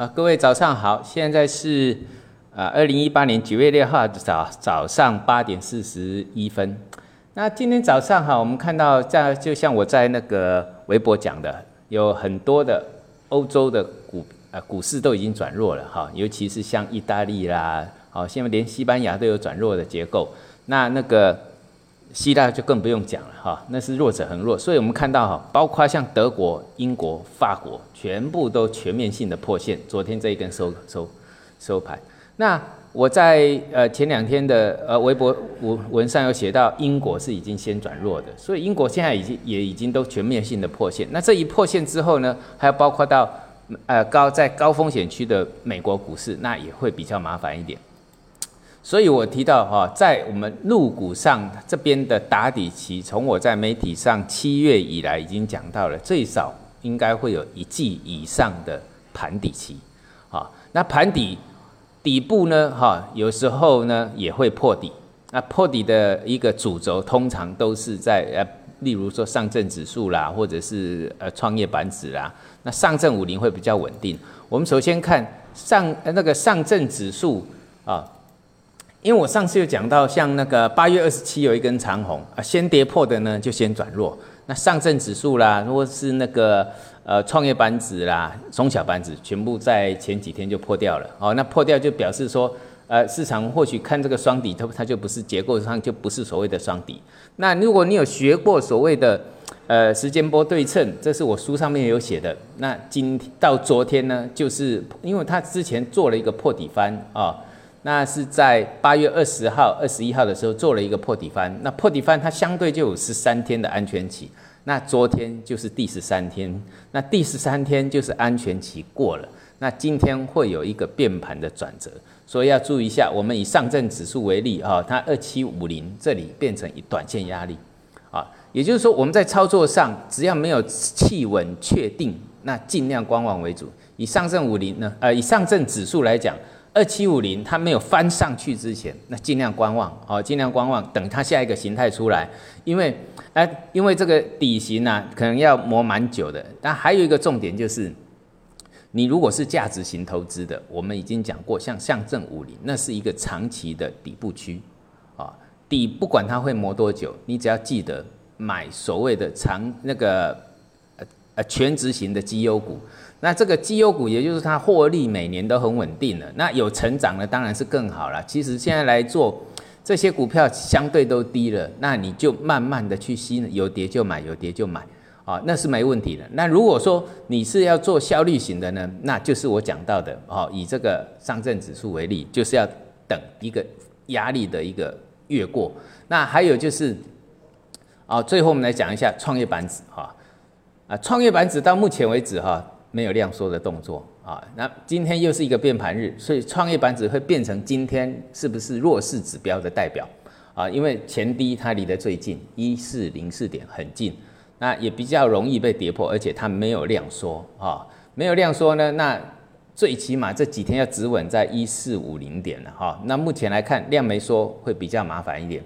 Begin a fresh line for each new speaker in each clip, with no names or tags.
啊，各位早上好，现在是啊二零一八年九月六号早早上八点四十一分。那今天早上哈，我们看到在就像我在那个微博讲的，有很多的欧洲的股啊股市都已经转弱了哈，尤其是像意大利啦，好，现在连西班牙都有转弱的结构。那那个希腊就更不用讲了哈，那是弱者恒弱。所以我们看到哈，包括像德国、英国、法国，全部都全面性的破线。昨天这一根收收收盘，那。我在呃前两天的呃微博文文上有写到，英国是已经先转弱的，所以英国现在已经也已经都全面性的破线。那这一破线之后呢，还要包括到呃高在高风险区的美国股市，那也会比较麻烦一点。所以我提到哈，在我们陆股上这边的打底期，从我在媒体上七月以来已经讲到了，最少应该会有一季以上的盘底期，啊，那盘底。底部呢，哈，有时候呢也会破底。那破底的一个主轴，通常都是在呃，例如说上证指数啦，或者是呃创业板指啦。那上证五零会比较稳定。我们首先看上那个上证指数啊，因为我上次有讲到，像那个八月二十七有一根长红啊，先跌破的呢就先转弱。那上证指数啦，如果是那个。呃，创业板指啦，中小板指全部在前几天就破掉了。哦，那破掉就表示说，呃，市场或许看这个双底，它它就不是结构上就不是所谓的双底。那如果你有学过所谓的呃时间波对称，这是我书上面有写的。那今到昨天呢，就是因为它之前做了一个破底翻啊，那是在八月二十号、二十一号的时候做了一个破底翻。那破底翻它相对就有十三天的安全期。那昨天就是第十三天，那第十三天就是安全期过了，那今天会有一个变盘的转折，所以要注意一下。我们以上证指数为例，哈，它二七五零这里变成一短线压力，啊，也就是说我们在操作上只要没有企稳确定，那尽量观望为主。以上证五零呢，呃，以上证指数来讲。二七五零，它没有翻上去之前，那尽量观望哦，尽量观望，等它下一个形态出来，因为，哎，因为这个底型呢，可能要磨蛮久的。但还有一个重点就是，你如果是价值型投资的，我们已经讲过，像上证五零，那是一个长期的底部区，啊，底不管它会磨多久，你只要记得买所谓的长那个，呃呃全值型的绩优股。那这个绩优股，也就是它获利每年都很稳定的，那有成长的当然是更好了。其实现在来做这些股票相对都低了，那你就慢慢的去吸，有跌就买，有跌就买，啊，那是没问题的。那如果说你是要做效率型的呢，那就是我讲到的，哦，以这个上证指数为例，就是要等一个压力的一个越过。那还有就是，哦，最后我们来讲一下创业板指，哈，啊，创业板指到目前为止，哈。没有量缩的动作啊，那今天又是一个变盘日，所以创业板只会变成今天是不是弱势指标的代表啊？因为前低它离得最近一四零四点很近，那也比较容易被跌破，而且它没有量缩啊，没有量缩呢，那最起码这几天要止稳在一四五零点了哈。那目前来看量没缩会比较麻烦一点。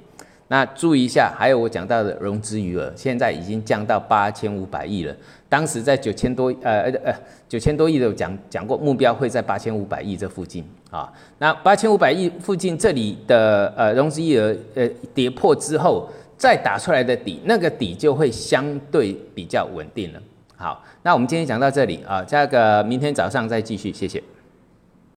那注意一下，还有我讲到的融资余额，现在已经降到八千五百亿了。当时在九千多，呃呃呃，九千多亿的讲讲过，目标会在八千五百亿这附近啊。那八千五百亿附近这里的呃融资余额呃跌破之后，再打出来的底，那个底就会相对比较稳定了。好，那我们今天讲到这里啊，这个明天早上再继续，谢谢。